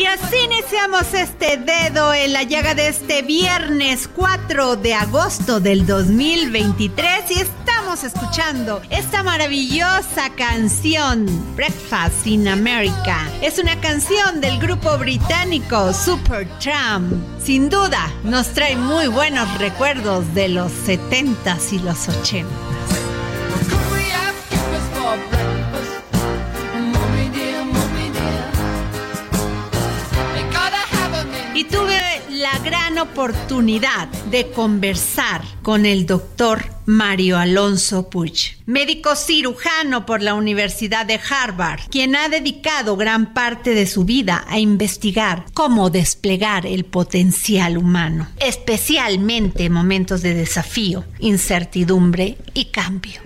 Y así iniciamos este dedo en la llaga de este viernes 4 de agosto del 2023 y estamos escuchando esta maravillosa canción Breakfast in America. Es una canción del grupo británico Supertramp. Sin duda nos trae muy buenos recuerdos de los 70s y los 80s. Oportunidad de conversar con el doctor Mario Alonso Puig, médico cirujano por la Universidad de Harvard, quien ha dedicado gran parte de su vida a investigar cómo desplegar el potencial humano, especialmente en momentos de desafío, incertidumbre y cambio.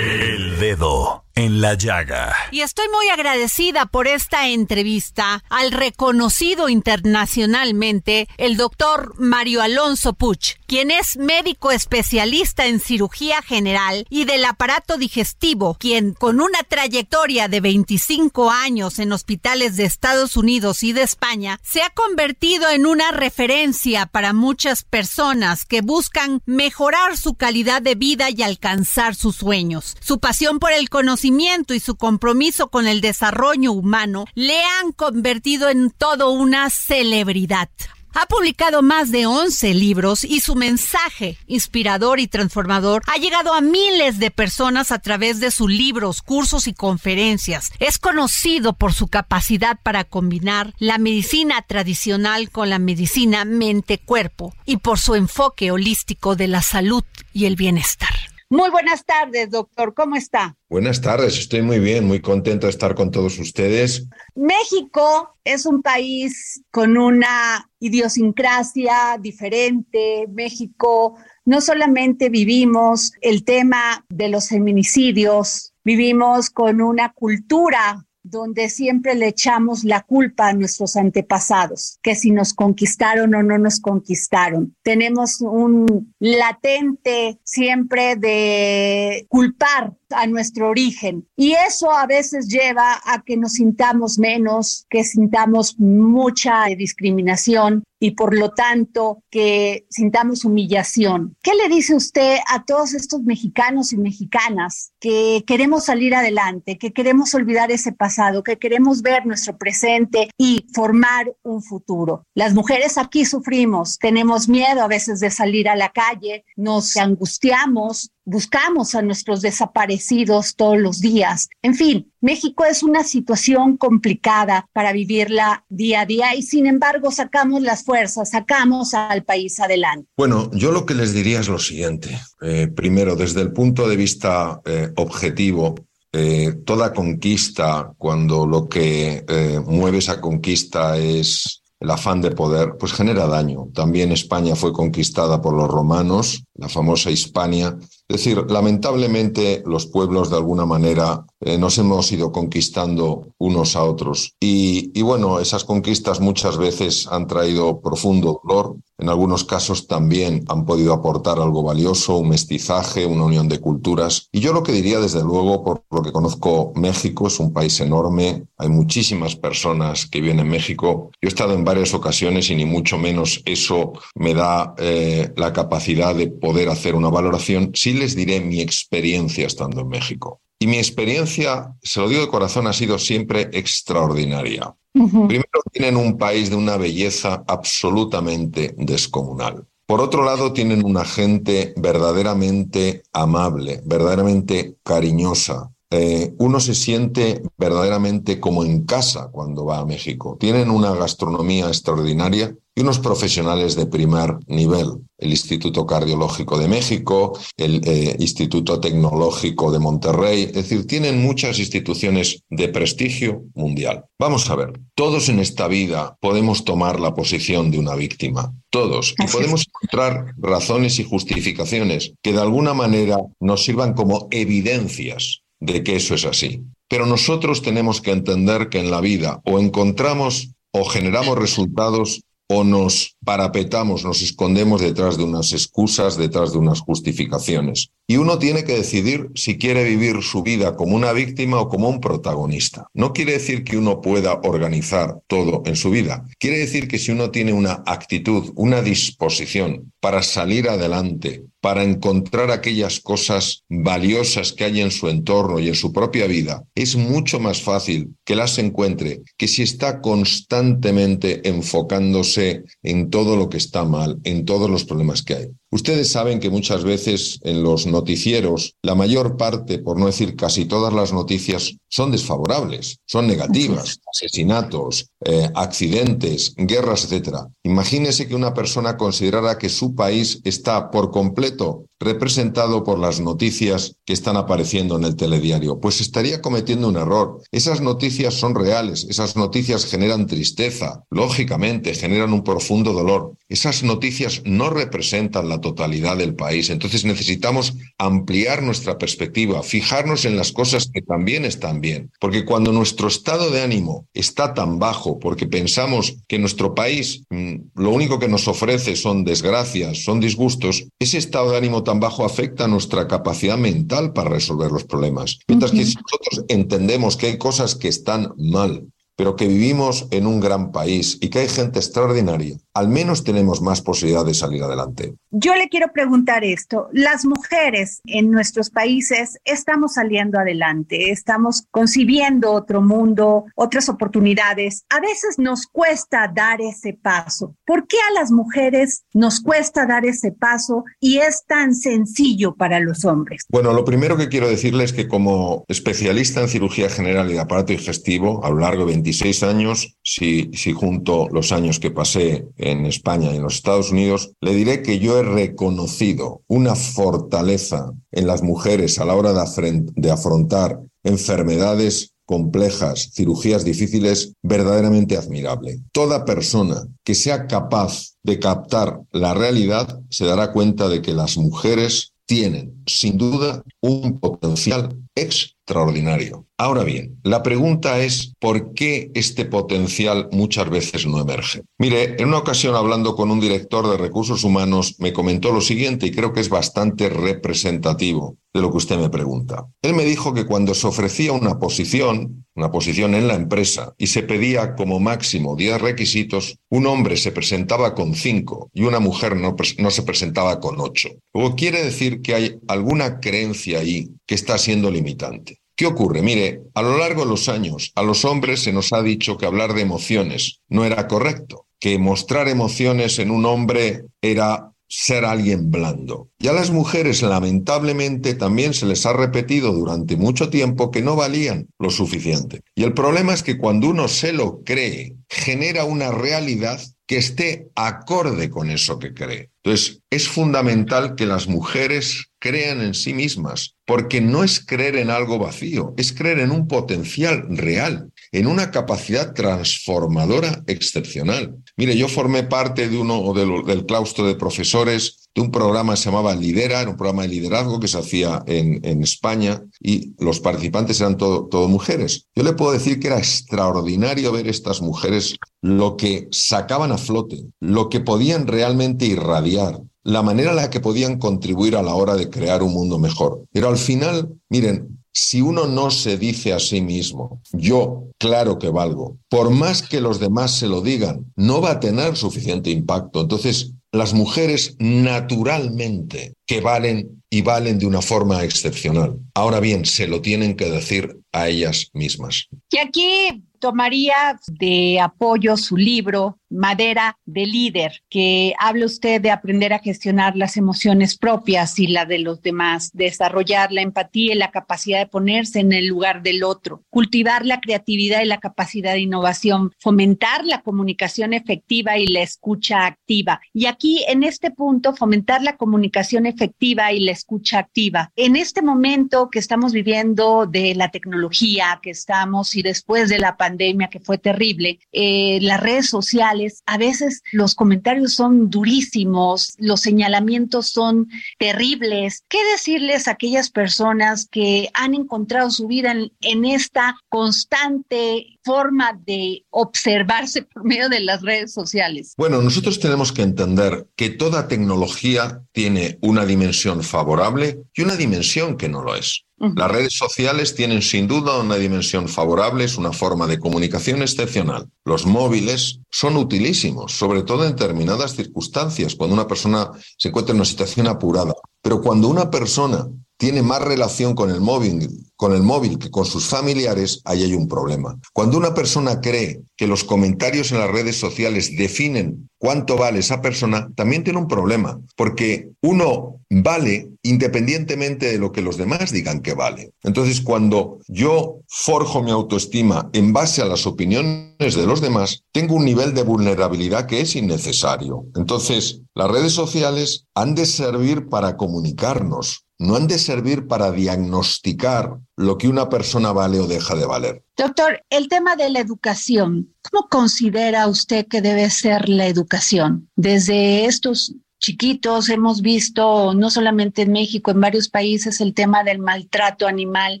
El Dedo en la Llaga. Y estoy muy agradecida por esta entrevista al reconocido internacionalmente el doctor Mario Alonso Puch, quien es médico especialista en cirugía general y del aparato digestivo, quien con una trayectoria de 25 años en hospitales de Estados Unidos y de España, se ha convertido en una referencia para muchas personas que buscan mejorar su calidad de vida y alcanzar sus sueños. Su pasión por el conocimiento y su compromiso con el desarrollo humano le han convertido en todo una celebridad. Ha publicado más de 11 libros y su mensaje inspirador y transformador ha llegado a miles de personas a través de sus libros, cursos y conferencias. Es conocido por su capacidad para combinar la medicina tradicional con la medicina mente-cuerpo y por su enfoque holístico de la salud y el bienestar. Muy buenas tardes, doctor. ¿Cómo está? Buenas tardes, estoy muy bien, muy contento de estar con todos ustedes. México es un país con una idiosincrasia diferente. México no solamente vivimos el tema de los feminicidios, vivimos con una cultura donde siempre le echamos la culpa a nuestros antepasados, que si nos conquistaron o no nos conquistaron. Tenemos un latente siempre de culpar a nuestro origen. Y eso a veces lleva a que nos sintamos menos, que sintamos mucha discriminación y por lo tanto que sintamos humillación. ¿Qué le dice usted a todos estos mexicanos y mexicanas que queremos salir adelante, que queremos olvidar ese pasado, que queremos ver nuestro presente y formar un futuro? Las mujeres aquí sufrimos, tenemos miedo a veces de salir a la calle, nos angustiamos, buscamos a nuestros desaparecidos todos los días. En fin, México es una situación complicada para vivirla día a día y sin embargo sacamos las fuerzas, sacamos al país adelante. Bueno, yo lo que les diría es lo siguiente. Eh, primero, desde el punto de vista eh, objetivo, eh, toda conquista, cuando lo que eh, mueve esa conquista es el afán de poder, pues genera daño. También España fue conquistada por los romanos la famosa Hispania. Es decir, lamentablemente los pueblos de alguna manera eh, nos hemos ido conquistando unos a otros y, bueno, esas conquistas muchas veces han traído profundo dolor, en algunos casos también han podido aportar algo valioso, un mestizaje, una unión de culturas. Y yo lo que diría desde luego, por lo que conozco México, es un país enorme, hay muchísimas personas que viven en México. Yo he estado en varias ocasiones y ni mucho menos eso me da eh, la capacidad de poder hacer una valoración. Sí les diré mi experiencia estando en México. Y mi experiencia, se lo digo de corazón, ha sido siempre extraordinaria. Primero, tienen un país de una belleza absolutamente descomunal. Por otro lado, tienen una gente verdaderamente amable, verdaderamente cariñosa. Eh, uno se siente verdaderamente como en casa cuando va a México. Tienen una gastronomía extraordinaria y unos profesionales de primer nivel. El Instituto Cardiológico de México, el eh, Instituto Tecnológico de Monterrey, es decir, tienen muchas instituciones de prestigio mundial. Vamos a ver, todos en esta vida podemos tomar la posición de una víctima, todos, y podemos encontrar razones y justificaciones que de alguna manera nos sirvan como evidencias de que eso es así. Pero nosotros tenemos que entender que en la vida o encontramos o generamos resultados o nos parapetamos, nos escondemos detrás de unas excusas, detrás de unas justificaciones. Y uno tiene que decidir si quiere vivir su vida como una víctima o como un protagonista. No quiere decir que uno pueda organizar todo en su vida. Quiere decir que si uno tiene una actitud, una disposición para salir adelante, para encontrar aquellas cosas valiosas que hay en su entorno y en su propia vida, es mucho más fácil que las encuentre que si está constantemente enfocándose en todo lo que está mal, en todos los problemas que hay. Ustedes saben que muchas veces en los noticieros, la mayor parte, por no decir casi todas las noticias, son desfavorables, son negativas, asesinatos, eh, accidentes, guerras, etc. Imagínese que una persona considerara que su país está por completo representado por las noticias que están apareciendo en el telediario. Pues estaría cometiendo un error. Esas noticias son reales, esas noticias generan tristeza, lógicamente, generan un profundo dolor. Esas noticias no representan la totalidad del país. Entonces necesitamos ampliar nuestra perspectiva, fijarnos en las cosas que también están bien. Porque cuando nuestro estado de ánimo está tan bajo, porque pensamos que nuestro país mm, lo único que nos ofrece son desgracias, son disgustos, ese estado de ánimo tan bajo afecta a nuestra capacidad mental para resolver los problemas. Mientras que si nosotros entendemos que hay cosas que están mal, pero que vivimos en un gran país y que hay gente extraordinaria, al menos tenemos más posibilidad de salir adelante. Yo le quiero preguntar esto. Las mujeres en nuestros países estamos saliendo adelante, estamos concibiendo otro mundo, otras oportunidades. A veces nos cuesta dar ese paso. ¿Por qué a las mujeres nos cuesta dar ese paso y es tan sencillo para los hombres? Bueno, lo primero que quiero decirles es que como especialista en cirugía general y de aparato digestivo, a lo largo de 26 años, si, si junto los años que pasé en España y en los Estados Unidos, le diré que yo he reconocido una fortaleza en las mujeres a la hora de, afrontar enfermedades complejas, cirugías difíciles, verdaderamente admirable. Toda persona que sea capaz de captar la realidad se dará cuenta de que las mujeres tienen, sin duda, un potencial extraordinario. Ahora bien, la pregunta es ¿por qué este potencial muchas veces no emerge? Mire, en una ocasión hablando con un director de recursos humanos me comentó lo siguiente y creo que es bastante representativo de lo que usted me pregunta. Él me dijo que cuando se ofrecía una posición, una posición en la empresa, y se pedía como máximo 10 requisitos, un hombre se presentaba con 5 y una mujer no, no se presentaba con 8. Luego quiere decir que hay alguna creencia ahí que está siendo limitante. ¿Qué ocurre? Mire, a lo largo de los años, a los hombres se nos ha dicho que hablar de emociones no era correcto, que mostrar emociones en un hombre era ser alguien blando. Y a las mujeres, lamentablemente, también se les ha repetido durante mucho tiempo que no valían lo suficiente. Y el problema es que cuando uno se lo cree, genera una realidad que esté acorde con eso que cree. Entonces, es fundamental que las mujeres crean en sí mismas, porque no es creer en algo vacío, es creer en un potencial real. En una capacidad transformadora excepcional. Mire, yo formé parte de uno del claustro de profesores de un programa que se llamaba Lidera, era un programa de liderazgo que se hacía en, en España y los participantes eran todo, todo mujeres. Yo le puedo decir que era extraordinario ver estas mujeres lo que sacaban a flote, lo que podían realmente irradiar, la manera en la que podían contribuir a la hora de crear un mundo mejor. Pero al final, miren, si uno no se dice a sí mismo, yo claro que valgo, por más que los demás se lo digan, no va a tener suficiente impacto. Entonces, las mujeres naturalmente que valen y valen de una forma excepcional. Ahora bien, se lo tienen que decir a ellas mismas. Y aquí tomaría de apoyo su libro Madera de Líder, que habla usted de aprender a gestionar las emociones propias y la de los demás, desarrollar la empatía y la capacidad de ponerse en el lugar del otro, cultivar la creatividad y la capacidad de innovación, fomentar la comunicación efectiva y la escucha activa. Y aquí, en este punto, fomentar la comunicación efectiva y la escucha activa. En este momento que estamos viviendo de la tecnología, que estamos y después de la pandemia que fue terrible, eh, las redes sociales, a veces los comentarios son durísimos, los señalamientos son terribles. ¿Qué decirles a aquellas personas que han encontrado su vida en, esta constante forma de observarse por medio de las redes sociales? Bueno, nosotros tenemos que entender que toda tecnología tiene una dimensión favorable y una dimensión que no lo es. Las redes sociales tienen sin duda una dimensión favorable, es una forma de comunicación excepcional. Los móviles son utilísimos, sobre todo en determinadas circunstancias, cuando una persona se encuentra en una situación apurada. Pero cuando una persona tiene más relación con el móvil, con el móvil que con sus familiares, ahí hay un problema. Cuando una persona cree que los comentarios en las redes sociales definen cuánto vale esa persona, también tiene un problema, porque uno vale independientemente de lo que los demás digan que vale. Entonces, cuando yo forjo mi autoestima en base a las opiniones de los demás, tengo un nivel de vulnerabilidad que es innecesario. Entonces, las redes sociales han de servir para comunicarnos, no han de servir para diagnosticar lo que una persona vale o deja de valer. Doctor, el tema de la educación, ¿cómo considera usted que debe ser la educación? Desde estos chiquitos hemos visto, no solamente en México, en varios países, el tema del maltrato animal,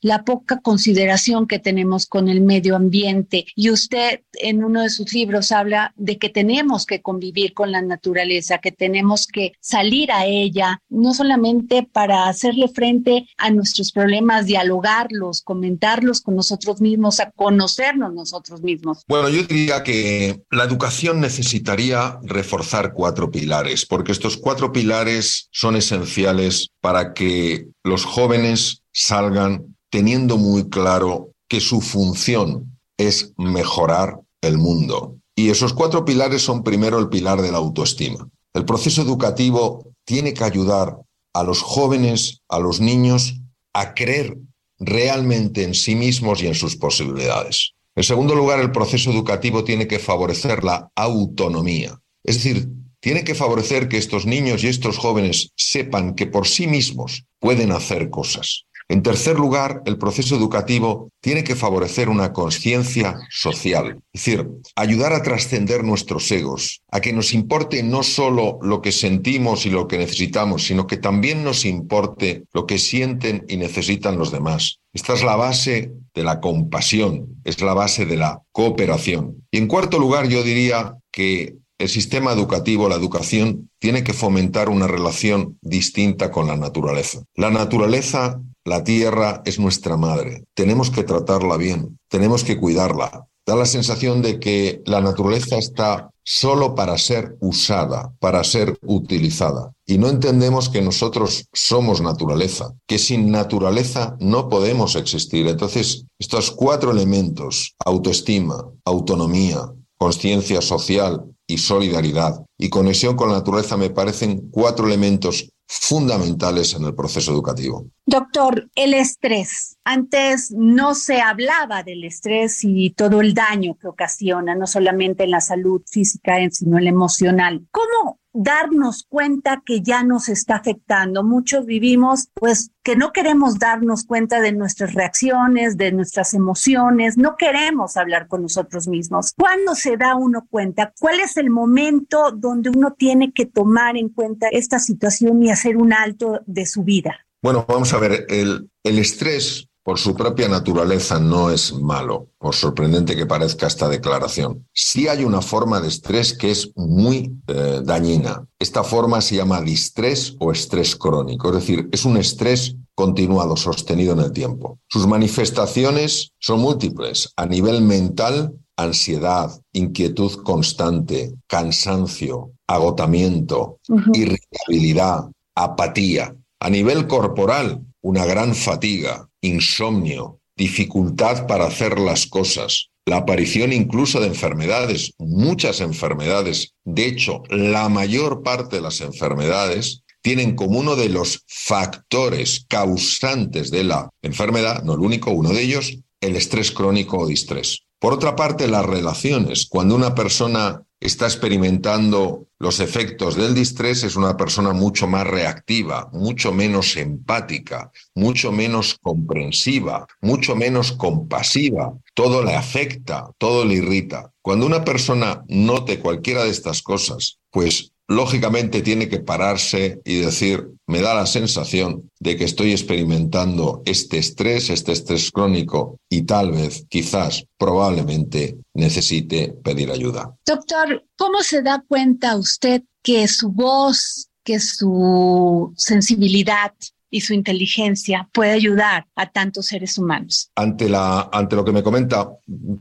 la poca consideración que tenemos con el medio ambiente. Y usted en uno de sus libros habla de que tenemos que convivir con la naturaleza, que tenemos que salir a ella, no solamente para hacerle frente a nuestros problemas, dialogarlos, comentarlos con nosotros mismos, a conocernos nosotros mismos. Bueno, yo diría que la educación necesitaría reforzar cuatro pilares, porque estos cuatro pilares son esenciales para que los jóvenes salgan teniendo muy claro que su función es mejorar el mundo. Y esos cuatro pilares son primero el pilar de la autoestima. El proceso educativo tiene que ayudar a los jóvenes, a los niños, a creer realmente en sí mismos y en sus posibilidades. En segundo lugar, el proceso educativo tiene que favorecer la autonomía. Es decir, tiene que favorecer que estos niños y estos jóvenes sepan que por sí mismos pueden hacer cosas. En tercer lugar, el proceso educativo tiene que favorecer una conciencia social, es decir, ayudar a trascender nuestros egos, a que nos importe no solo lo que sentimos y lo que necesitamos, sino que también nos importe lo que sienten y necesitan los demás. Esta es la base de la compasión, es la base de la cooperación. Y en cuarto lugar, yo diría que el sistema educativo, la educación, tiene que fomentar una relación distinta con la naturaleza. La naturaleza, la tierra, es nuestra madre. Tenemos que tratarla bien, tenemos que cuidarla. Da la sensación de que la naturaleza está solo para ser usada, para ser utilizada. Y no entendemos que nosotros somos naturaleza, que sin naturaleza no podemos existir. Entonces, estos cuatro elementos, autoestima, autonomía, conciencia social y solidaridad y conexión con la naturaleza me parecen cuatro elementos fundamentales en el proceso educativo. Doctor, el estrés. Antes no se hablaba del estrés y todo el daño que ocasiona, no solamente en la salud física, sino en la emocional. ¿Cómo darnos cuenta que ya nos está afectando. Muchos vivimos pues que no queremos darnos cuenta de nuestras reacciones, de nuestras emociones, no queremos hablar con nosotros mismos. ¿Cuándo se da uno cuenta? ¿Cuál es el momento donde uno tiene que tomar en cuenta esta situación y hacer un alto de su vida? Bueno, vamos a ver, el, el estrés por su propia naturaleza no es malo, por sorprendente que parezca esta declaración. Sí hay una forma de estrés que es muy eh, dañina. Esta forma se llama distrés o estrés crónico, es decir, es un estrés continuado, sostenido en el tiempo. Sus manifestaciones son múltiples. A nivel mental, ansiedad, inquietud constante, cansancio, agotamiento, irritabilidad, apatía. A nivel corporal, una gran fatiga, insomnio, dificultad para hacer las cosas, la aparición incluso de enfermedades, muchas enfermedades. De hecho, la mayor parte de las enfermedades tienen como uno de los factores causantes de la enfermedad, no el único, uno de ellos, el estrés crónico o distrés. Por otra parte, las relaciones. Cuando una persona está experimentando los efectos del distrés, es una persona mucho más reactiva, mucho menos empática, mucho menos comprensiva, mucho menos compasiva. Todo le afecta, todo le irrita. Cuando una persona note cualquiera de estas cosas, pues lógicamente tiene que pararse y decir, me da la sensación de que estoy experimentando este estrés, este estrés crónico y tal vez, quizás, probablemente necesite pedir ayuda. Doctor, ¿cómo se da cuenta usted que su voz, que su sensibilidad y su inteligencia puede ayudar a tantos seres humanos. Ante, la, ante lo que me comenta,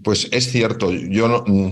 pues es cierto, yo no, no,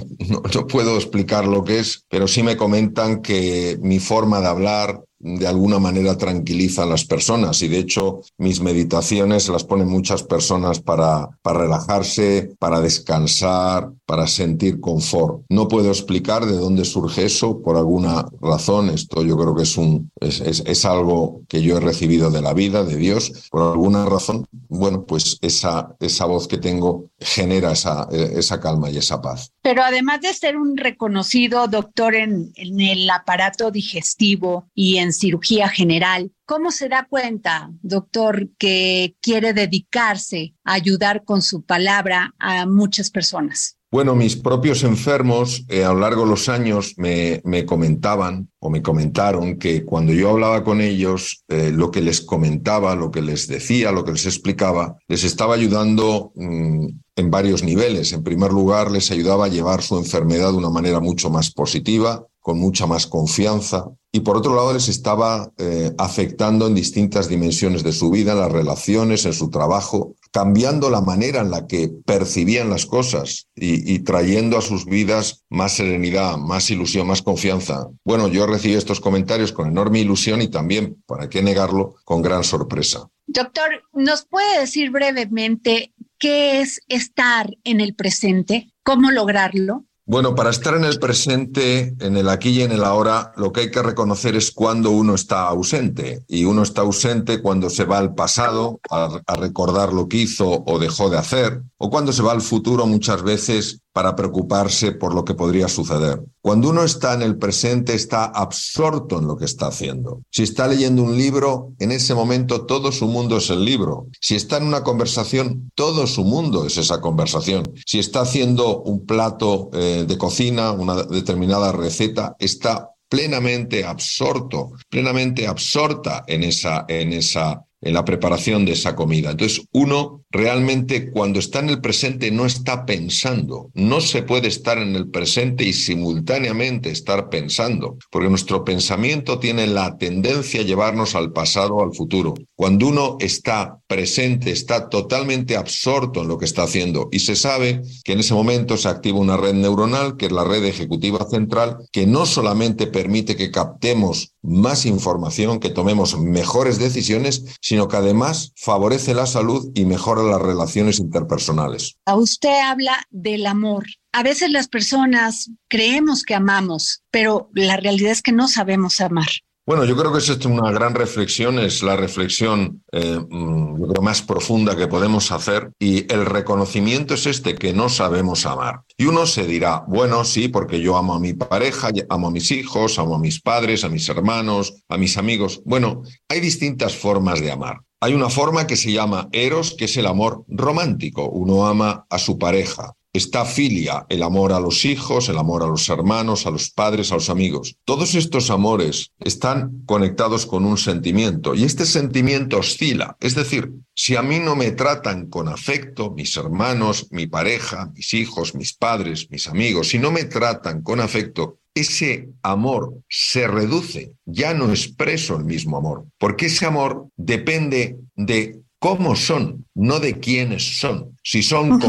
no puedo explicar lo que es, pero sí me comentan que mi forma de hablar, de alguna manera tranquiliza a las personas y de hecho mis meditaciones las ponen muchas personas para, para relajarse, para descansar, para sentir confort. No puedo explicar de dónde surge eso por alguna razón. Esto yo creo que es, un, es, es, es algo que yo he recibido de la vida, de Dios. Por alguna razón, bueno, pues esa, esa voz que tengo genera esa, esa calma y esa paz. Pero además de ser un reconocido doctor en, en el aparato digestivo y en cirugía general, ¿Cómo se da cuenta, doctor, que quiere dedicarse a ayudar con su palabra a muchas personas? Bueno, mis propios enfermos eh, a lo largo de los años me, me, comentaban o me comentaron que cuando yo hablaba con ellos, eh, lo que les comentaba, lo que les decía, lo que les explicaba, les estaba ayudando mmm, en varios niveles. En primer lugar, les ayudaba a llevar su enfermedad de una manera mucho más positiva, con mucha más confianza. Y por otro lado, les estaba eh, afectando en distintas dimensiones de su vida, en las relaciones, en su trabajo, cambiando la manera en la que percibían las cosas y, y, trayendo a sus vidas más serenidad, más ilusión, más confianza. Bueno, yo recibí estos comentarios con enorme ilusión y también, para qué negarlo, con gran sorpresa. Doctor, ¿nos puede decir brevemente qué es estar en el presente? ¿Cómo lograrlo? Bueno, para estar en el presente, en el aquí y en el ahora, lo que hay que reconocer es cuando uno está ausente. Y uno está ausente cuando se va al pasado a, recordar lo que hizo o dejó de hacer, o cuando se va al futuro muchas veces para preocuparse por lo que podría suceder. Cuando uno está en el presente, está absorto en lo que está haciendo. Si está leyendo un libro, en ese momento todo su mundo es el libro. Si está en una conversación, todo su mundo es esa conversación. Si está haciendo un plato eh, de cocina, una determinada receta, está plenamente absorto, plenamente absorta en esa, en esa en la preparación de esa comida. Entonces, uno realmente cuando está en el presente no está pensando. No se puede estar en el presente y simultáneamente estar pensando, porque nuestro pensamiento tiene la tendencia a llevarnos al pasado o al futuro. Cuando uno está presente, está totalmente absorto en lo que está haciendo y se sabe que en ese momento se activa una red neuronal, que es la red ejecutiva central, que no solamente permite que captemos más información, que tomemos mejores decisiones, sino que además favorece la salud y mejora las relaciones interpersonales. Usted habla del amor. A veces las personas creemos que amamos, pero la realidad es que no sabemos amar. Bueno, yo creo que es una gran reflexión, es la reflexión eh, mm, yo creo, más profunda que podemos hacer y el reconocimiento es este, que no sabemos amar. Y uno se dirá, bueno, sí, porque yo amo a mi pareja, amo a mis hijos, amo a mis padres, a mis hermanos, a mis amigos. Bueno, hay distintas formas de amar. Hay una forma que se llama eros, que es el amor romántico. Uno ama a su pareja, Está filia, el amor a los hijos, el amor a los hermanos, a los padres, a los amigos. Todos estos amores están conectados con un sentimiento y este sentimiento oscila. Es decir, si a mí no me tratan con afecto, mis hermanos, mi pareja, mis hijos, mis padres, mis amigos, si no me tratan con afecto, ese amor se reduce, ya no expreso el mismo amor, porque ese amor depende de cómo son, no de quiénes son. Si son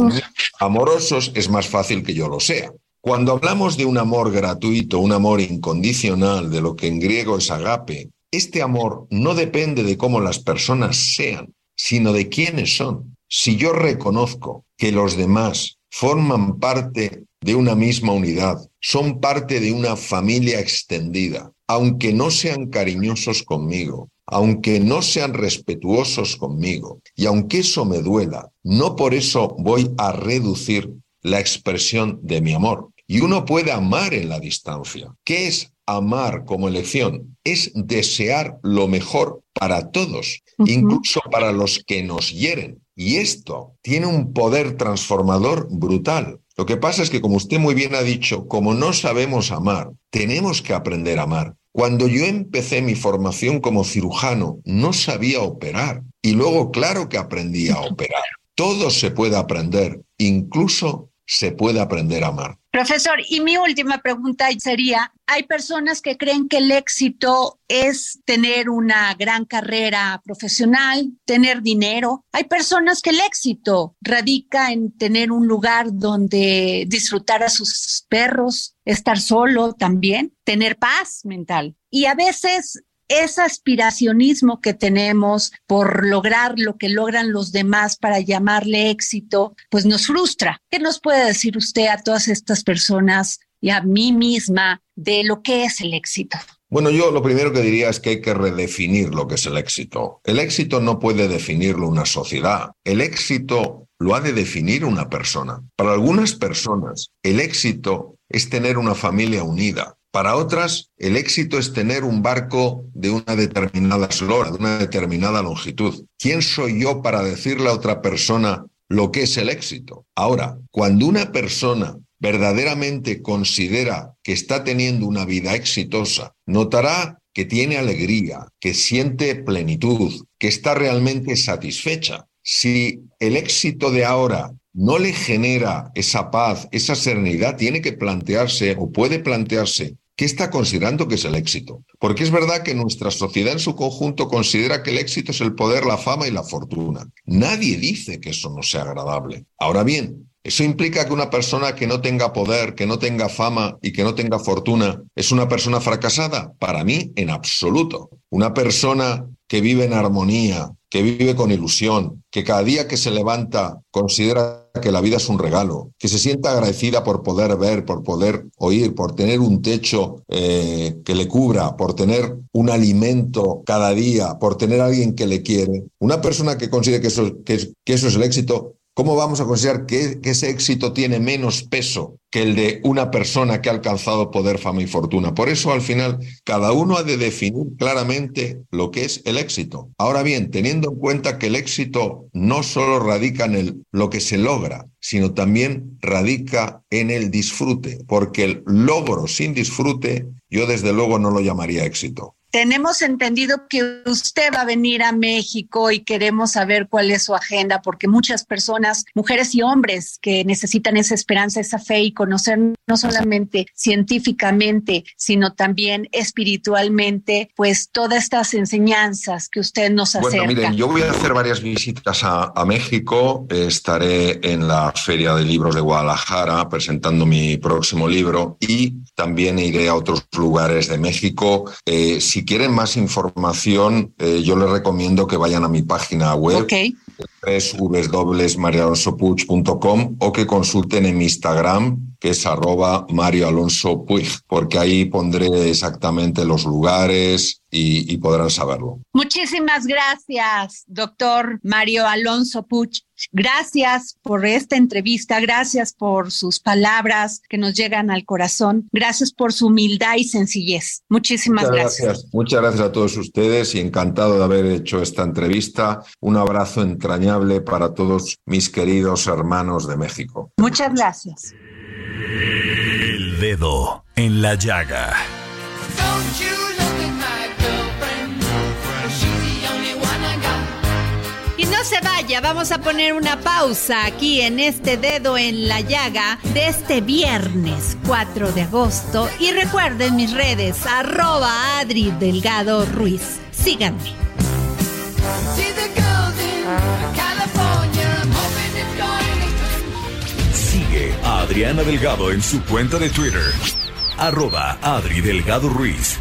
amorosos, es más fácil que yo lo sea. Cuando hablamos de un amor gratuito, un amor incondicional, de lo que en griego es agape, este amor no depende de cómo las personas sean, sino de quiénes son. Si yo reconozco que los demás forman parte de una misma unidad, son parte de una familia extendida, aunque no sean cariñosos conmigo, aunque no sean respetuosos conmigo y aunque eso me duela, no por eso voy a reducir la expresión de mi amor. Y uno puede amar en la distancia. ¿Qué es amar como elección? Es desear lo mejor para todos, incluso para los que nos hieren. Y esto tiene un poder transformador brutal. Lo que pasa es que, como usted muy bien ha dicho, como no sabemos amar, tenemos que aprender a amar. Cuando yo empecé mi formación como cirujano, no sabía operar y luego claro que aprendí a operar. Todo se puede aprender, incluso se puede aprender a amar. Profesor, y mi última pregunta sería, hay personas que creen que el éxito es tener una gran carrera profesional, tener dinero. Hay personas que el éxito radica en tener un lugar donde disfrutar a sus perros, estar solo también, tener paz mental. Y a veces ese aspiracionismo que tenemos por lograr lo que logran los demás para llamarle éxito, pues nos frustra. ¿Qué nos puede decir usted a todas estas personas y a mí misma de lo que es el éxito? Bueno, yo lo primero que diría es que hay que redefinir lo que es el éxito. El éxito no puede definirlo una sociedad. El éxito lo ha de definir una persona. Para algunas personas, el éxito es tener una familia unida, para otras, el éxito es tener un barco de una determinada eslora, de una determinada longitud. ¿Quién soy yo para decirle a otra persona lo que es el éxito? Ahora, cuando una persona verdaderamente considera que está teniendo una vida exitosa, notará que tiene alegría, que siente plenitud, que está realmente satisfecha. Si el éxito de ahora no le genera esa paz, esa serenidad, tiene que plantearse o puede plantearse ¿Qué está considerando que es el éxito? Porque es verdad que nuestra sociedad en su conjunto considera que el éxito es el poder, la fama y la fortuna. Nadie dice que eso no sea agradable. Ahora bien, ¿eso implica que una persona que no tenga poder, que no tenga fama y que no tenga fortuna es una persona fracasada? Para mí, en absoluto. Una persona que vive en armonía, que vive con ilusión, que cada día que se levanta considera que la vida es un regalo, que se sienta agradecida por poder ver, por poder oír, por tener un techo eh, que le cubra, por tener un alimento cada día, por tener a alguien que le quiere. Una persona que considere que eso, que eso es el éxito, ¿Cómo vamos a considerar que, ese éxito tiene menos peso que el de una persona que ha alcanzado poder, fama y fortuna? Por eso, al final, cada uno ha de definir claramente lo que es el éxito. Ahora bien, teniendo en cuenta que el éxito no solo radica en lo que se logra, sino también radica en el disfrute, porque el logro sin disfrute, yo desde luego no lo llamaría éxito tenemos entendido que usted va a venir a México y queremos saber cuál es su agenda, porque muchas personas, mujeres y hombres, que necesitan esa esperanza, esa fe y conocer no solamente científicamente, sino también espiritualmente, pues todas estas enseñanzas que usted nos acerca. Bueno, miren, yo voy a hacer varias visitas a, a México. Estaré en la Feria de Libros de Guadalajara presentando mi próximo libro y también iré a otros lugares de México. Eh, si quieren más información, eh, yo les recomiendo que vayan a mi página web. Okay o que consulten en mi Instagram, que es arroba Mario Alonso Puig, porque ahí pondré exactamente los lugares, y, y podrán saberlo. Muchísimas gracias, doctor Mario Alonso Puch. Gracias por esta entrevista, gracias por sus palabras que nos llegan al corazón, gracias por su humildad y sencillez. Muchísimas Muchas gracias. gracias. Muchas gracias a todos ustedes y encantado de haber hecho esta entrevista. Un abrazo entrañable para todos mis queridos hermanos de México. Muchas gracias. El dedo en la llaga. No se vaya, vamos a poner una pausa aquí en este dedo en la llaga de este viernes 4 de agosto. Y recuerden mis redes, arroba Adri Delgado Ruiz. Síganme. Sigue a Adriana Delgado en su cuenta de Twitter. Arroba Adri Delgado Ruiz.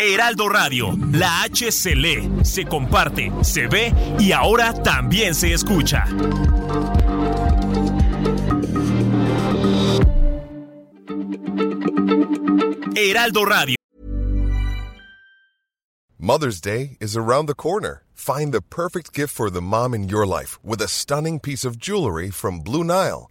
Heraldo Radio, la H se lee, se comparte, se ve y ahora también se escucha. Heraldo Radio. Mother's Day is around the corner. Find the perfect gift for the mom in your life with a stunning piece of jewelry from Blue Nile.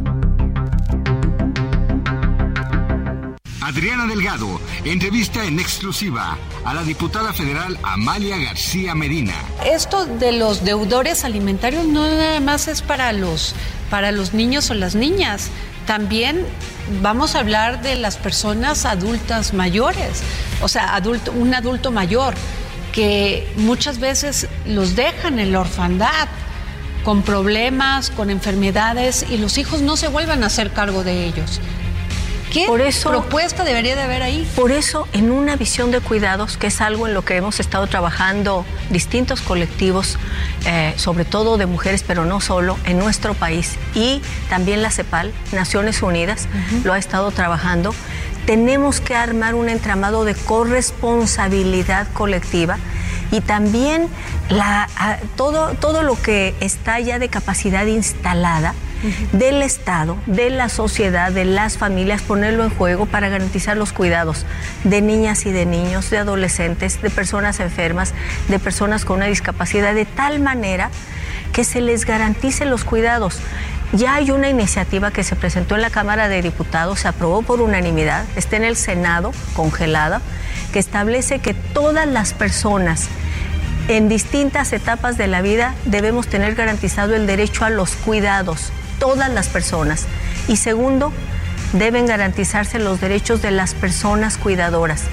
Adriana Delgado entrevista en exclusiva a la diputada federal Amalia García Medina. Esto de los deudores alimentarios no nada más es para los, para los niños o las niñas. También vamos a hablar de las personas adultas mayores, o sea, adulto, un adulto mayor que muchas veces los dejan en la orfandad con problemas, con enfermedades y los hijos no se vuelvan a hacer cargo de ellos. ¿Qué Por eso- propuesta debería de haber ahí? Por eso, en una visión de cuidados, que es algo en lo que hemos estado trabajando distintos colectivos, eh, sobre todo de mujeres, pero no solo, en nuestro país, y también la CEPAL, Naciones Unidas, lo ha estado trabajando, tenemos que armar un entramado de corresponsabilidad colectiva y también la- a- todo, todo lo que está ya de capacidad instalada del Estado, de la sociedad, de las familias, ponerlo en juego para garantizar los cuidados de niñas y de niños, de adolescentes, de personas enfermas, de personas con una discapacidad, de tal manera que se les garantice los cuidados. Ya hay una iniciativa que se presentó en la Cámara de Diputados, se aprobó por unanimidad, está en el Senado congelada, que establece que todas las personas en distintas etapas de la vida debemos tener garantizado el derecho a los cuidados, todas las personas. Y segundo, deben garantizarse los derechos de las personas cuidadoras.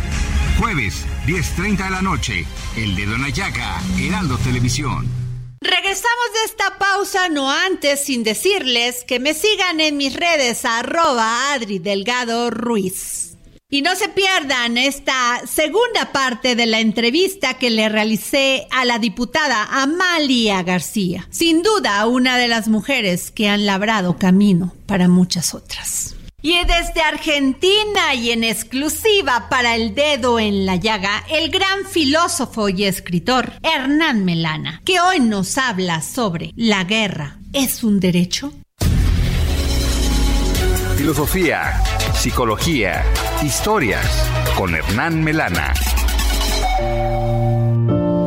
Jueves, 10.30 de la noche. El dedo en la llaga. Heraldo Televisión. Regresamos de esta pausa, no antes, sin decirles que me sigan en mis redes, arroba Adri Delgado Ruiz. Y no se pierdan esta segunda parte de la entrevista que le realicé a la diputada Amalia García. Sin duda, una de las mujeres que han labrado camino para muchas otras. Y desde Argentina y en exclusiva para el dedo en la llaga, el gran filósofo y escritor Hernán Melana, que hoy nos habla sobre la guerra. ¿Es un derecho? Filosofía, psicología, historias, con Hernán Melana.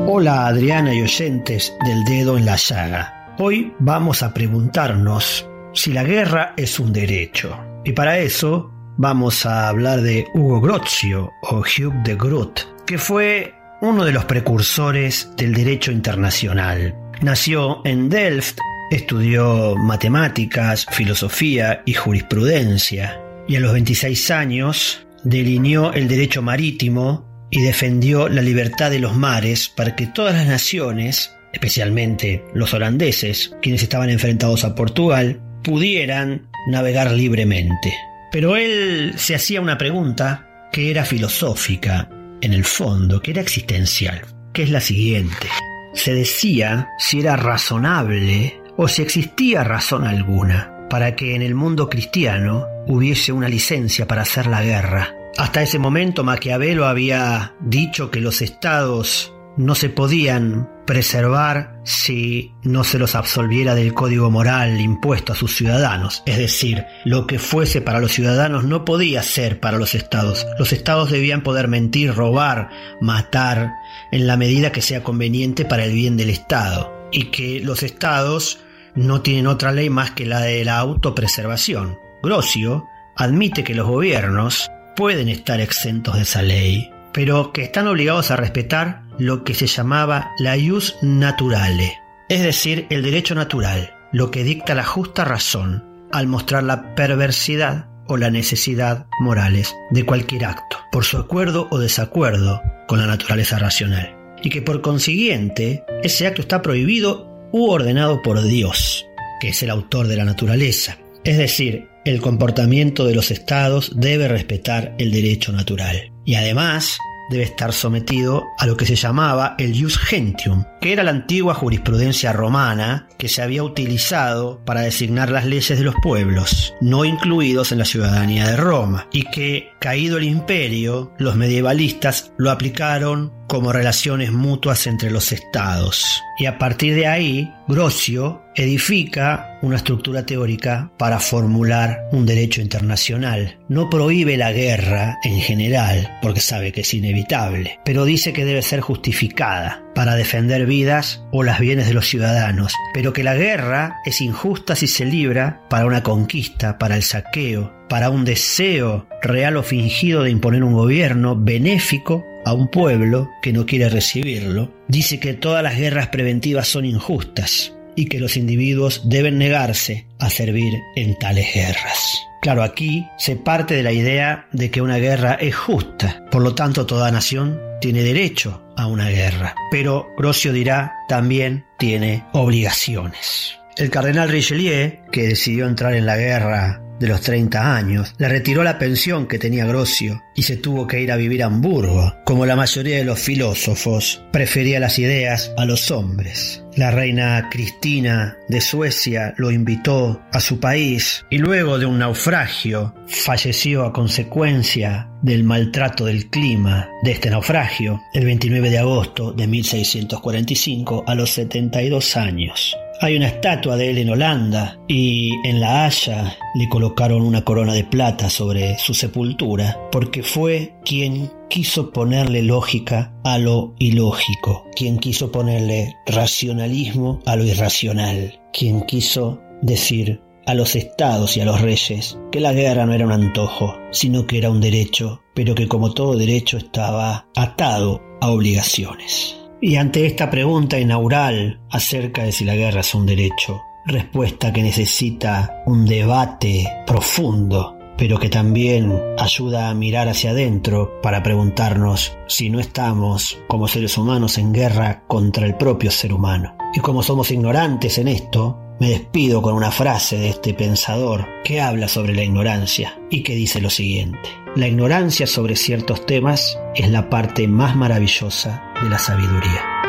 Hola Adriana y oyentes del dedo en la llaga. Hoy vamos a preguntarnos si la guerra es un derecho. Y para eso vamos a hablar de Hugo Grozio o Hugh de Groot, que fue uno de los precursores del derecho internacional. Nació en Delft, estudió matemáticas, filosofía y jurisprudencia, y a los 26 años delineó el derecho marítimo y defendió la libertad de los mares para que todas las naciones, especialmente los holandeses, quienes estaban enfrentados a Portugal, pudieran navegar libremente. Pero él se hacía una pregunta que era filosófica, en el fondo, que era existencial, que es la siguiente. Se decía si era razonable o si existía razón alguna para que en el mundo cristiano hubiese una licencia para hacer la guerra. Hasta ese momento Maquiavelo había dicho que los estados no se podían preservar si no se los absolviera del código moral impuesto a sus ciudadanos. Es decir, lo que fuese para los ciudadanos no podía ser para los estados. Los estados debían poder mentir, robar, matar, en la medida que sea conveniente para el bien del Estado. Y que los estados no tienen otra ley más que la de la autopreservación. Grosio admite que los gobiernos pueden estar exentos de esa ley, pero que están obligados a respetar lo que se llamaba la ius naturale, es decir, el derecho natural, lo que dicta la justa razón al mostrar la perversidad o la necesidad morales de cualquier acto, por su acuerdo o desacuerdo con la naturaleza racional, y que por consiguiente ese acto está prohibido u ordenado por Dios, que es el autor de la naturaleza. Es decir, el comportamiento de los estados debe respetar el derecho natural. Y además, debe estar sometido a lo que se llamaba el jus gentium, que era la antigua jurisprudencia romana que se había utilizado para designar las leyes de los pueblos, no incluidos en la ciudadanía de Roma, y que, caído el imperio, los medievalistas lo aplicaron como relaciones mutuas entre los estados. Y a partir de ahí, Grosio edifica una estructura teórica para formular un derecho internacional. No prohíbe la guerra en general, porque sabe que es inevitable, pero dice que debe ser justificada para defender vidas o las bienes de los ciudadanos, pero que la guerra es injusta si se libra para una conquista, para el saqueo, para un deseo real o fingido de imponer un gobierno benéfico a un pueblo que no quiere recibirlo, dice que todas las guerras preventivas son injustas y que los individuos deben negarse a servir en tales guerras. Claro, aquí se parte de la idea de que una guerra es justa, por lo tanto toda nación tiene derecho a una guerra, pero Grosio dirá también tiene obligaciones. El cardenal Richelieu, que decidió entrar en la guerra de los 30 años, le retiró la pensión que tenía Grosio y se tuvo que ir a vivir a Hamburgo. Como la mayoría de los filósofos, prefería las ideas a los hombres. La reina Cristina de Suecia lo invitó a su país y luego de un naufragio falleció a consecuencia del maltrato del clima de este naufragio el 29 de agosto de 1645 a los 72 años. Hay una estatua de él en Holanda y en La Haya le colocaron una corona de plata sobre su sepultura porque fue quien quiso ponerle lógica a lo ilógico, quien quiso ponerle racionalismo a lo irracional, quien quiso decir a los estados y a los reyes que la guerra no era un antojo, sino que era un derecho, pero que como todo derecho estaba atado a obligaciones. Y ante esta pregunta inaugural acerca de si la guerra es un derecho, respuesta que necesita un debate profundo, pero que también ayuda a mirar hacia adentro para preguntarnos si no estamos como seres humanos en guerra contra el propio ser humano. Y como somos ignorantes en esto, me despido con una frase de este pensador que habla sobre la ignorancia y que dice lo siguiente. La ignorancia sobre ciertos temas es la parte más maravillosa de la sabiduría.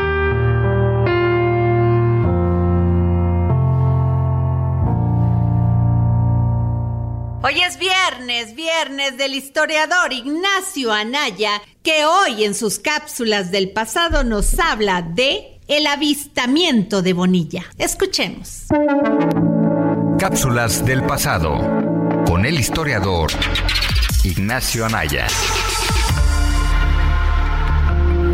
Hoy es viernes, viernes del historiador Ignacio Anaya, que hoy en sus cápsulas del pasado nos habla de el avistamiento de Bonilla. Escuchemos. Cápsulas del pasado. con el historiador Ignacio Anaya.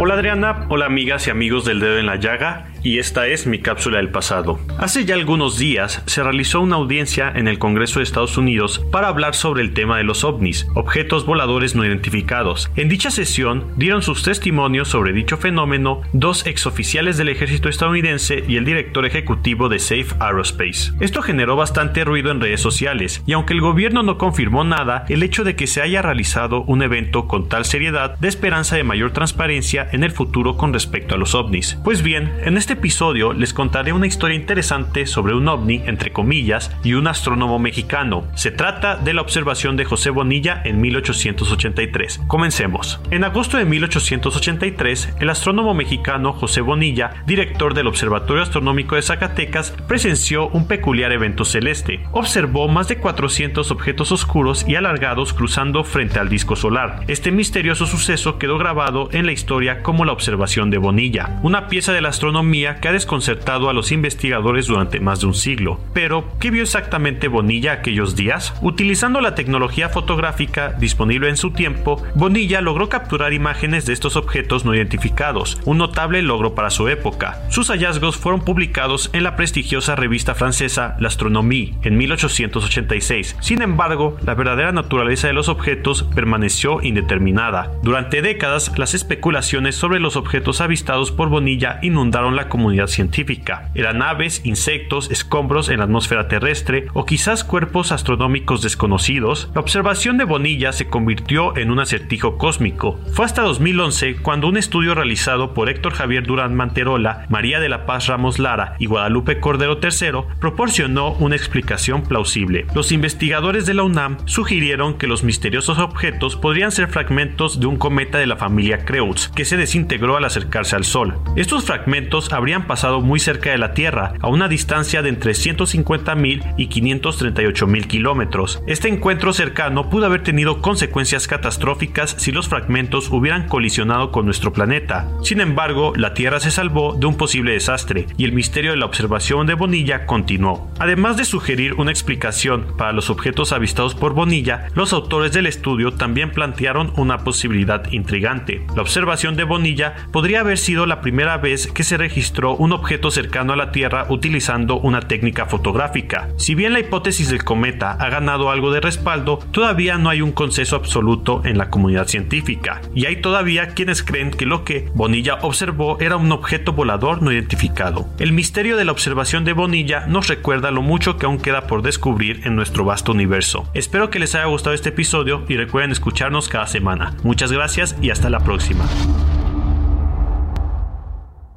Hola Adriana, hola amigas y amigos del dedo en la llaga y esta es mi cápsula del pasado. Hace ya algunos días se realizó una audiencia en el Congreso de Estados Unidos para hablar sobre el tema de los ovnis, objetos voladores no identificados. En dicha sesión dieron sus testimonios sobre dicho fenómeno dos exoficiales del ejército estadounidense y el director ejecutivo de Safe Aerospace. Esto generó bastante ruido en redes sociales y aunque el gobierno no confirmó nada, el hecho de que se haya realizado un evento con tal seriedad de esperanza de mayor transparencia en el futuro con respecto a los ovnis. Pues bien, en este episodio les contaré una historia interesante sobre un ovni, entre comillas, y un astrónomo mexicano. Se trata de la observación de José Bonilla en 1883. Comencemos. En agosto de 1883, el astrónomo mexicano José Bonilla, director del Observatorio Astronómico de Zacatecas, presenció un peculiar evento celeste. Observó más de 400 objetos oscuros y alargados cruzando frente al disco solar. Este misterioso suceso quedó grabado en la historia como la observación de Bonilla, una pieza de la astronomía que ha desconcertado a los investigadores durante más de un siglo. Pero, ¿qué vio exactamente Bonilla aquellos días? Utilizando la tecnología fotográfica disponible en su tiempo, Bonilla logró capturar imágenes de estos objetos no identificados, un notable logro para su época. Sus hallazgos fueron publicados en la prestigiosa revista francesa L'Astronomie en 1886. Sin embargo, la verdadera naturaleza de los objetos permaneció indeterminada. Durante décadas, las especulaciones sobre los objetos avistados por Bonilla inundaron la comunidad científica. Eran aves, insectos, escombros en la atmósfera terrestre o quizás cuerpos astronómicos desconocidos. La observación de Bonilla se convirtió en un acertijo cósmico. Fue hasta 2011 cuando un estudio realizado por Héctor Javier Durán Manterola, María de la Paz Ramos Lara y Guadalupe Cordero III proporcionó una explicación plausible. Los investigadores de la UNAM sugirieron que los misteriosos objetos podrían ser fragmentos de un cometa de la familia Creutz que se desintegró al acercarse al Sol. Estos fragmentos habrían pasado muy cerca de la Tierra, a una distancia de entre 150.000 y 538.000 kilómetros. Este encuentro cercano pudo haber tenido consecuencias catastróficas si los fragmentos hubieran colisionado con nuestro planeta. Sin embargo, la Tierra se salvó de un posible desastre y el misterio de la observación de Bonilla continuó. Además de sugerir una explicación para los objetos avistados por Bonilla, los autores del estudio también plantearon una posibilidad intrigante. La observación de Bonilla podría haber sido la primera vez que se registró un objeto cercano a la Tierra utilizando una técnica fotográfica. Si bien la hipótesis del cometa ha ganado algo de respaldo, todavía no hay un consenso absoluto en la comunidad científica, y hay todavía quienes creen que lo que Bonilla observó era un objeto volador no identificado. El misterio de la observación de Bonilla nos recuerda lo mucho que aún queda por descubrir en nuestro vasto universo. Espero que les haya gustado este episodio y recuerden escucharnos cada semana. Muchas gracias y hasta la próxima.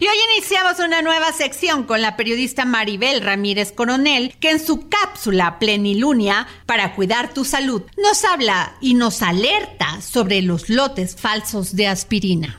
Y hoy iniciamos una nueva sección con la periodista Maribel Ramírez Coronel, que en su cápsula Plenilunia para cuidar tu salud nos habla y nos alerta sobre los lotes falsos de aspirina.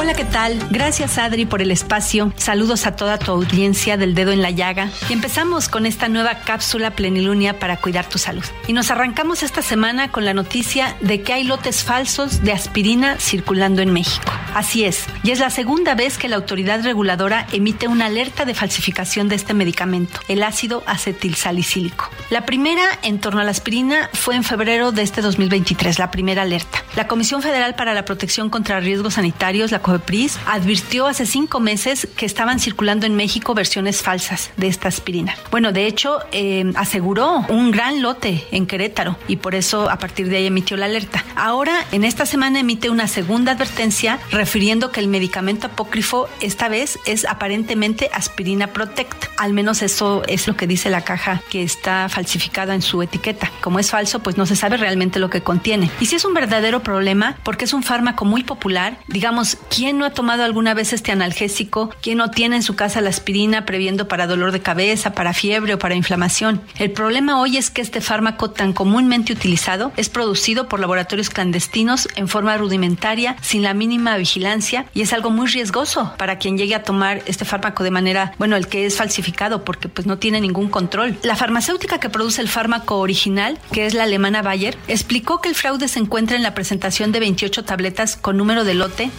Hola, ¿qué tal? Gracias Adri por el espacio. Saludos a toda tu audiencia del dedo en la llaga. Y empezamos con esta nueva cápsula plenilunia para cuidar tu salud. Y nos arrancamos esta semana con la noticia de que hay lotes falsos de aspirina circulando en México. Así es, y es la segunda vez que la autoridad reguladora emite una alerta de falsificación de este medicamento, el ácido acetilsalicílico. La primera en torno a la aspirina fue en febrero de este 2023, la primera alerta. La Comisión Federal para la Protección contra Riesgos Sanitarios, la COFEPRIS, advirtió hace cinco meses que estaban circulando en México versiones falsas de esta aspirina. Bueno, de hecho, eh, aseguró un gran lote en Querétaro y por eso a partir de ahí emitió la alerta. Ahora, en esta semana emite una segunda advertencia refiriendo que el medicamento apócrifo esta vez es aparentemente aspirina Protect. Al menos eso es lo que dice la caja que está falsificada en su etiqueta. Como es falso, pues no se sabe realmente lo que contiene. Y si es un verdadero problema, porque es un fármaco muy popular, digamos, ¿quién no ha tomado alguna vez este analgésico? ¿Quién no tiene en su casa la aspirina previendo para dolor de cabeza, para fiebre o para inflamación? El problema hoy es que este fármaco tan comúnmente utilizado es producido por laboratorios clandestinos en forma rudimentaria, sin la mínima vigilancia y es algo muy riesgoso para quien llegue a tomar este fármaco de manera, bueno, el que es falsificado porque pues no tiene ningún control. La farmacéutica que produce el fármaco original, que es la alemana Bayer, explicó que el fraude se encuentra en la presentación de 28 tabletas con número de lote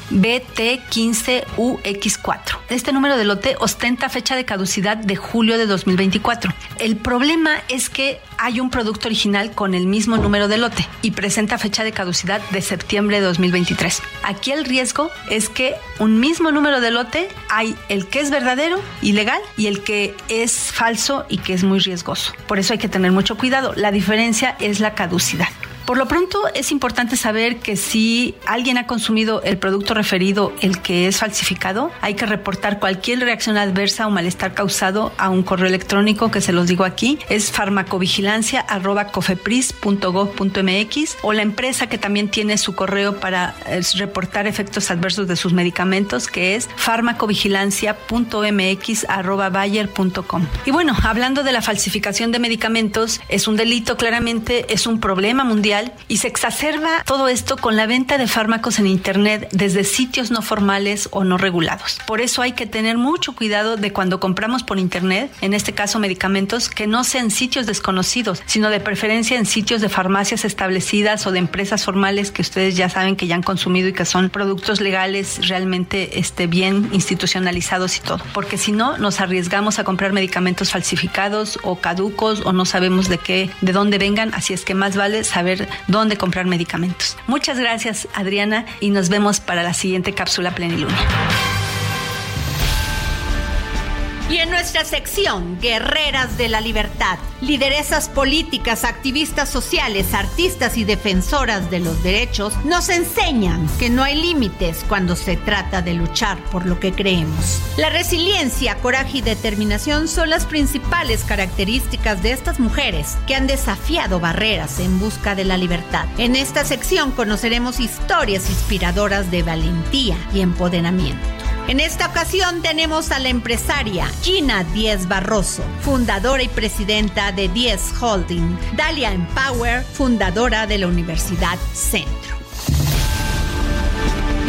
T15UX4. Este número de lote ostenta fecha de caducidad de julio de 2024. El problema es que hay un producto original con el mismo número de lote y presenta fecha de caducidad de septiembre de 2023. Aquí el riesgo es que un mismo número de lote hay el que es verdadero y legal y el que es falso y que es muy riesgoso. Por eso hay que tener mucho cuidado. La diferencia es la caducidad. Por lo pronto es importante saber que si alguien ha consumido el producto referido, el que es falsificado, hay que reportar cualquier reacción adversa o malestar causado a un correo electrónico que se los digo aquí, es farmacovigilancia.cofepris.gov.mx o la empresa que también tiene su correo para eh, reportar efectos adversos de sus medicamentos, que es farmacovigilancia.mx.bayer.com. Y bueno, hablando de la falsificación de medicamentos, es un delito claramente, es un problema mundial y se exacerba todo esto con la venta de fármacos en Internet desde sitios no formales o no regulados. Por eso hay que tener mucho cuidado de cuando compramos por Internet, en este caso medicamentos, que no sean sitios desconocidos, sino de preferencia en sitios de farmacias establecidas o de empresas formales que ustedes ya saben que ya han consumido y que son productos legales realmente este, bien institucionalizados y todo. Porque si no, nos arriesgamos a comprar medicamentos falsificados o caducos o no sabemos de qué, de dónde vengan, así es que más vale saber dónde comprar medicamentos. Muchas gracias, Adriana, y nos vemos para la siguiente cápsula plenilunio. Y en nuestra sección, Guerreras de la Libertad, lideresas políticas, activistas sociales, artistas y defensoras de los derechos nos enseñan que no hay límites cuando se trata de luchar por lo que creemos. La resiliencia, coraje y determinación son las principales características de estas mujeres que han desafiado barreras en busca de la libertad. En esta sección conoceremos historias inspiradoras de valentía y empoderamiento. En esta ocasión tenemos a la empresaria Gina Díez Barroso, fundadora y presidenta de Díez Holding, Dalia Empower, fundadora de la Universidad Centro.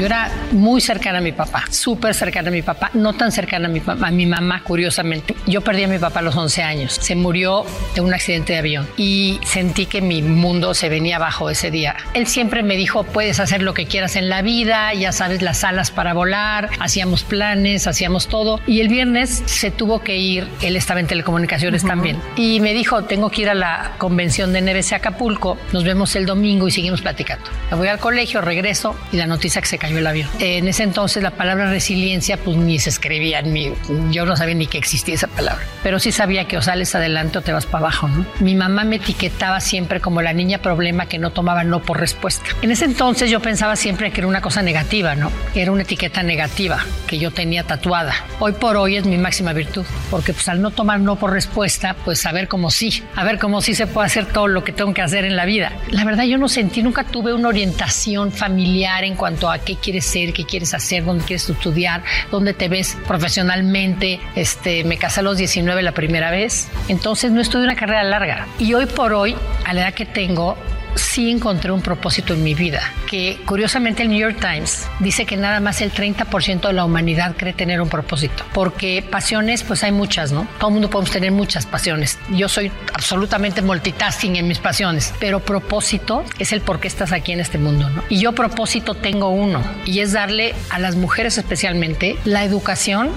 Yo era muy cercana a mi papá, súper cercana a mi papá, no tan cercana a mi, a mi mamá, curiosamente. Yo perdí a mi papá a los 11 años. Se murió de un accidente de avión y sentí que mi mundo se venía abajo ese día. Él siempre me dijo, puedes hacer lo que quieras en la vida, ya sabes, las alas para volar, hacíamos planes, hacíamos todo. Y el viernes se tuvo que ir, él estaba en telecomunicaciones también, y me dijo, tengo que ir a la convención de NBC Acapulco, nos vemos el domingo y seguimos platicando. Me voy al colegio, regreso y la noticia que se cayó el avión. En ese entonces la palabra resiliencia pues ni se escribía, ni, yo no sabía ni que existía esa palabra, pero sí sabía que o sales adelante o te vas para abajo. ¿no? Mi mamá me etiquetaba siempre como la niña problema que no tomaba no por respuesta. En ese entonces yo pensaba siempre que era una cosa negativa, ¿no? Era una etiqueta negativa que yo tenía tatuada. Hoy por hoy es mi máxima virtud, porque pues al no tomar no por respuesta, pues saber cómo sí, a ver cómo sí se puede hacer todo lo que tengo que hacer en la vida. La verdad yo no sentí, nunca tuve una orientación familiar en cuanto a qué quieres ser, qué quieres hacer, dónde quieres estudiar, dónde te ves profesionalmente. Este, me casé a los 19 la primera vez, entonces no estudié una carrera larga. Y hoy por hoy, a la edad que tengo, sí encontré un propósito en mi vida, que curiosamente el New York Times dice que nada más el 30% de la humanidad cree tener un propósito, porque pasiones pues hay muchas, ¿no? Todo el mundo podemos tener muchas pasiones. Yo soy absolutamente multitasking en mis pasiones, pero propósito es el por qué estás aquí en este mundo, ¿no? Y yo propósito tengo uno, y es darle a las mujeres especialmente la educación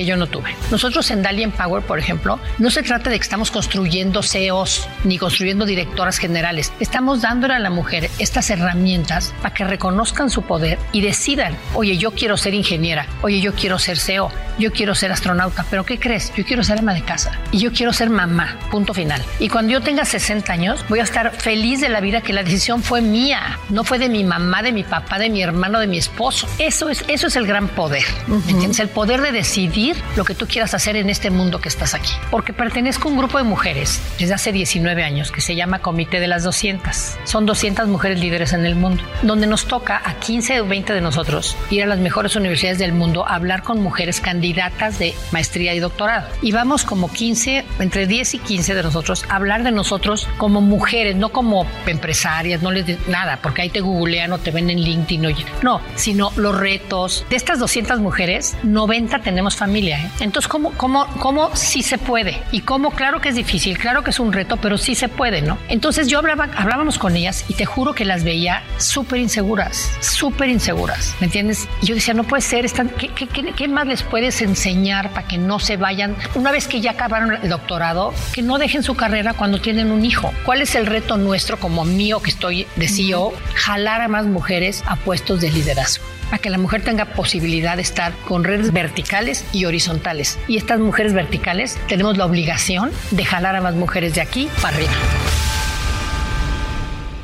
que yo no tuve. Nosotros en Dalian Power, por ejemplo, no se trata de que estamos construyendo CEOs ni construyendo directoras generales. Estamos dándole a la mujer estas herramientas para que reconozcan su poder y decidan, oye, yo quiero ser ingeniera, oye, yo quiero ser CEO, yo quiero ser astronauta, pero ¿qué crees? Yo quiero ser ama de casa y yo quiero ser mamá, punto final. Y cuando yo tenga 60 años, voy a estar feliz de la vida que la decisión fue mía, no fue de mi mamá, de mi papá, de mi hermano, de mi esposo. Eso es, eso es el gran poder, ¿me ¿entiendes? El poder de decidir lo que tú quieras hacer en este mundo que estás aquí. Porque pertenezco a un grupo de mujeres desde hace 19 años que se llama Comité de las 200. Son 200 mujeres líderes en el mundo, donde nos toca a 15 o 20 de nosotros ir a las mejores universidades del mundo a hablar con mujeres candidatas de maestría y doctorado. Y vamos como 15, entre 10 y 15 de nosotros a hablar de nosotros como mujeres, no como empresarias, no les de- nada, porque ahí te googlean o te ven en LinkedIn. No, sino los retos. De estas 200 mujeres, 90 tenemos familia familia. ¿eh? Entonces, ¿cómo, cómo, ¿cómo sí se puede? Y cómo, claro que es difícil, claro que es un reto, pero sí se puede, ¿no? Entonces yo hablaba, hablábamos con ellas y te juro que las veía súper inseguras, súper inseguras, ¿me entiendes? Y yo decía, no puede ser, están, ¿qué, qué, qué, qué más les puedes enseñar para que no se vayan, una vez que ya acabaron el doctorado, que no dejen su carrera cuando tienen un hijo? ¿Cuál es el reto nuestro como mío que estoy de CEO? Jalar a más mujeres a puestos de liderazgo a que la mujer tenga posibilidad de estar con redes verticales y horizontales. Y estas mujeres verticales tenemos la obligación de jalar a más mujeres de aquí para arriba.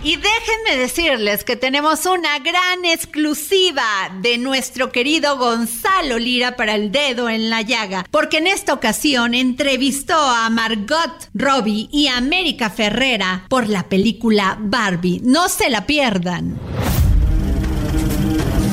Y déjenme decirles que tenemos una gran exclusiva de nuestro querido Gonzalo Lira para el dedo en la llaga, porque en esta ocasión entrevistó a Margot Robbie y a América Ferrera por la película Barbie. No se la pierdan.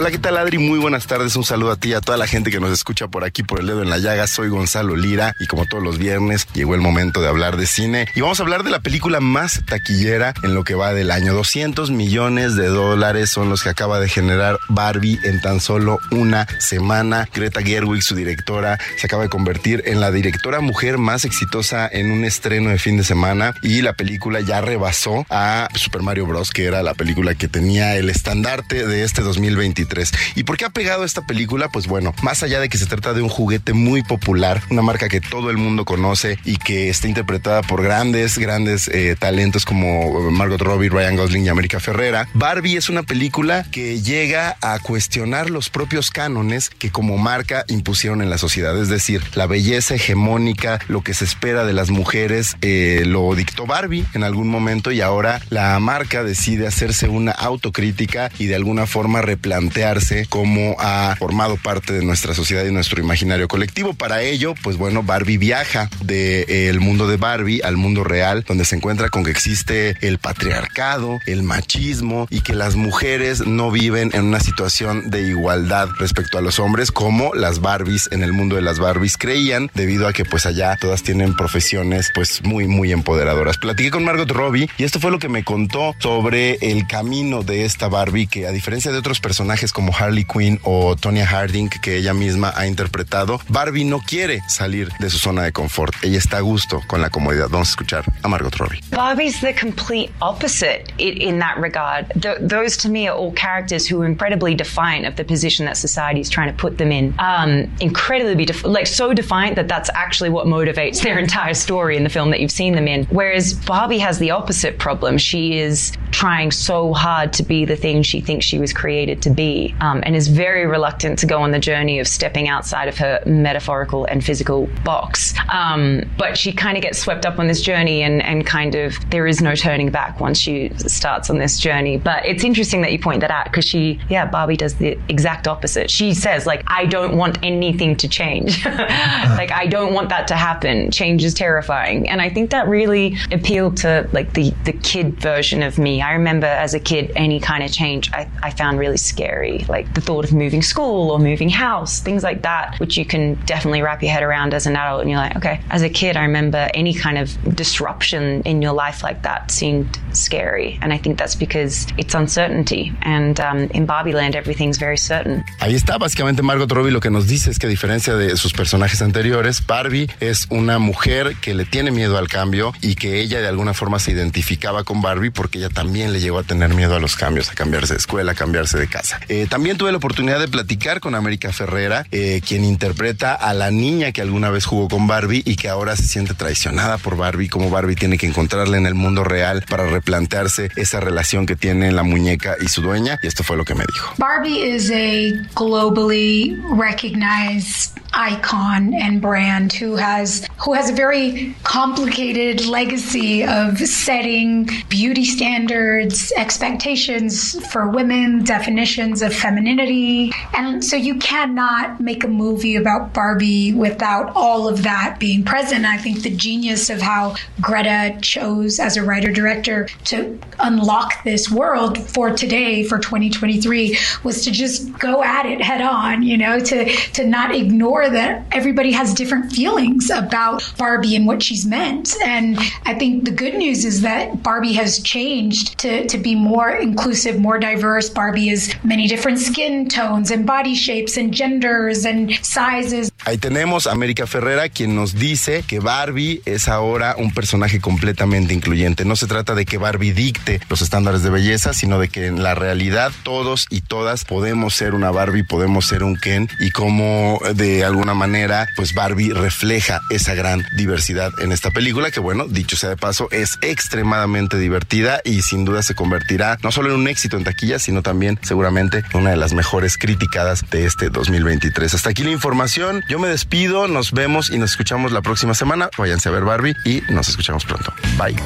Hola, ¿qué tal Adri? Muy buenas tardes. Un saludo a ti y a toda la gente que nos escucha por aquí por el dedo en la llaga. Soy Gonzalo Lira y como todos los viernes llegó el momento de hablar de cine y vamos a hablar de la película más taquillera en lo que va del año. 200 millones de dólares son los que acaba de generar Barbie en tan solo una semana. Greta Gerwig, su directora, se acaba de convertir en la directora mujer más exitosa en un estreno de fin de semana y la película ya rebasó a Super Mario Bros, que era la película que tenía el estandarte de este 2023. ¿Y por qué ha pegado esta película? Pues bueno, más allá de que se trata de un juguete muy popular, una marca que todo el mundo conoce y que está interpretada por grandes, grandes eh, talentos como Margot Robbie, Ryan Gosling y América Ferrera, Barbie es una película que llega a cuestionar los propios cánones que como marca impusieron en la sociedad. Es decir, la belleza hegemónica, lo que se espera de las mujeres, eh, lo dictó Barbie en algún momento y ahora la marca decide hacerse una autocrítica y de alguna forma replantear cómo ha formado parte de nuestra sociedad y nuestro imaginario colectivo. Para ello, pues bueno, Barbie viaja del de, mundo de Barbie al mundo real, donde se encuentra con que existe el patriarcado, el machismo y que las mujeres no viven en una situación de igualdad respecto a los hombres como las Barbies en el mundo de las Barbies creían, debido a que pues allá todas tienen profesiones pues muy, muy empoderadoras. Platiqué con Margot Robbie y esto fue lo que me contó sobre el camino de esta Barbie que a diferencia de otros personajes como Harley Quinn o Tonya Harding que ella misma ha interpretado, Barbie no quiere salir de su zona de confort. Ella está a gusto con la comodidad. Vamos a escuchar a Margot Robbie. Barbie's the complete opposite in, that regard. Th- those to me are all characters who are incredibly defiant of the position that society is trying to put them in. Um, incredibly, like so defiant that that's actually what motivates their entire story in the film that you've seen them in. Whereas Barbie has the opposite problem. She is trying so hard to be the thing she thinks she was created to be um, and is very reluctant to go on the journey of stepping outside of her metaphorical and physical box. Um, but she kind of gets swept up on this journey and, and kind of there is no turning back once she starts on this journey. But it's interesting that you point that out because she, yeah, Barbie does the exact opposite. She says, like, I don't want anything to change. like, I don't want that to happen. Change is terrifying. And I think that really appealed to like the, the kid version of me. I remember as a kid, any kind of change I, I found really scary. Like the thought of moving school or moving house, things like that, which you can definitely wrap your head around as an adult. And you're like, okay, as a kid, I remember any kind of disruption in your life like that seemed scary. And I think that's because it's uncertainty. And um, in Barbie Land, everything's very certain. Ahí está, básicamente Margot Robbie lo que nos dice es que a diferencia de sus personajes anteriores, Barbie es una mujer que le tiene miedo al cambio y que ella de alguna forma se identificaba con Barbie porque ella también le llegó a tener miedo a los cambios, a cambiarse de escuela, a cambiarse de casa. Eh, también tuve la oportunidad de platicar con América Ferrera, eh, quien interpreta a la niña que alguna vez jugó con Barbie y que ahora se siente traicionada por Barbie, como Barbie tiene que encontrarle en el mundo real para replantearse esa relación que tiene la muñeca y su dueña. Y esto fue lo que me dijo. Barbie is a globally recognized icon and brand who has who has a very complicated legacy of setting beauty standards, expectations for women, definitions of femininity. And so you cannot make a movie about Barbie without all of that being present. I think the genius of how Greta chose as a writer director to unlock this world for today for 2023 was to just go at it head on, you know, to to not ignore that everybody has different feelings about Barbie and what she's meant. And I think the good news is that Barbie has changed to, to be more inclusive, more diverse. Barbie is many different skin tones and body shapes and genders and sizes. Ahí tenemos a América Ferrera quien nos dice que Barbie es ahora un personaje completamente incluyente. No se trata de que Barbie dicte los estándares de belleza, sino de que en la realidad todos y todas podemos ser una Barbie, podemos ser un Ken y como de alguna manera pues Barbie refleja esa gran diversidad en esta película que bueno, dicho sea de paso, es extremadamente divertida y sin duda se convertirá no solo en un éxito en taquilla, sino también seguramente en una de las mejores criticadas de este 2023. Hasta aquí la información. Yo me despido, nos vemos y nos escuchamos la próxima semana. Váyanse a ver Barbie y nos escuchamos pronto. Bye.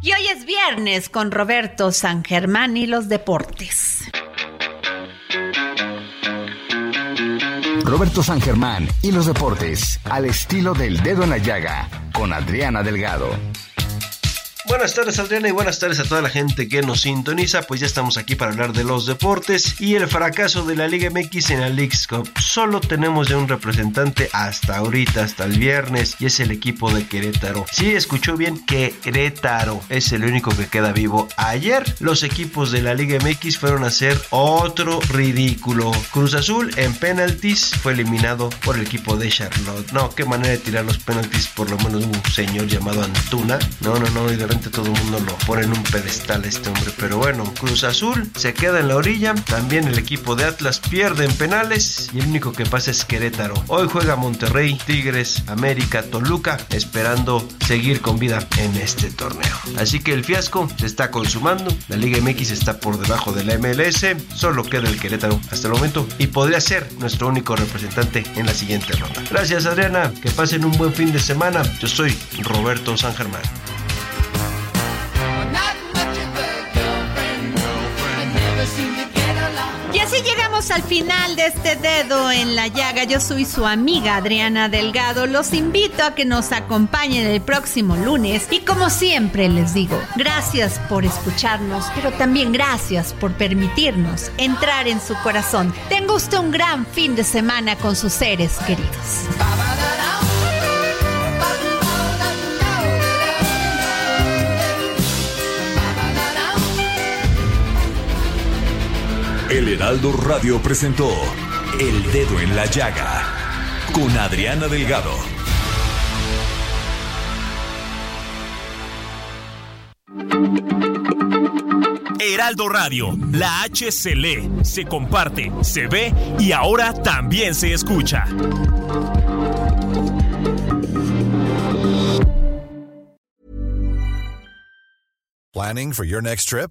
Y hoy es viernes con Roberto San Germán y los deportes. Roberto San Germán y los deportes al estilo del dedo en la llaga con Adriana Delgado. Buenas tardes Adriana y buenas tardes a toda la gente que nos sintoniza, pues ya estamos aquí para hablar de los deportes y el fracaso de la Liga MX en la Leagues Cup. Solo tenemos ya un representante hasta ahorita, hasta el viernes, y es el equipo de Querétaro. Sí, escuchó bien, Querétaro es el único que queda vivo. Ayer los equipos de la Liga MX fueron a hacer otro ridículo. Cruz Azul en penaltis fue eliminado por el equipo de Charlotte. No, qué manera de tirar los penaltis, por lo menos un señor llamado Antuna. No, no, no, y de todo el mundo lo pone en un pedestal este hombre. Pero bueno, Cruz Azul se queda en la orilla. También el equipo de Atlas pierde en penales. Y el único que pasa es Querétaro. Hoy juega Monterrey, Tigres, América, Toluca, esperando seguir con vida en este torneo. Así que el fiasco se está consumando. La Liga MX está por debajo de la MLS. Solo queda el Querétaro hasta el momento. Y podría ser nuestro único representante en la siguiente ronda. Gracias Adriana. Que pasen un buen fin de semana. Yo soy Roberto San Germán. Al final de este dedo en la llaga. Yo soy su amiga Adriana Delgado. Los invito a que nos acompañen el próximo lunes. Y como siempre les digo, gracias por escucharnos, pero también gracias por permitirnos entrar en su corazón. Tenga usted un gran fin de semana con sus seres queridos. El Heraldo Radio presentó El Dedo en la Llaga con Adriana Delgado. Heraldo Radio, la H se lee, se comparte, se ve y ahora también se escucha. Planning for your next trip?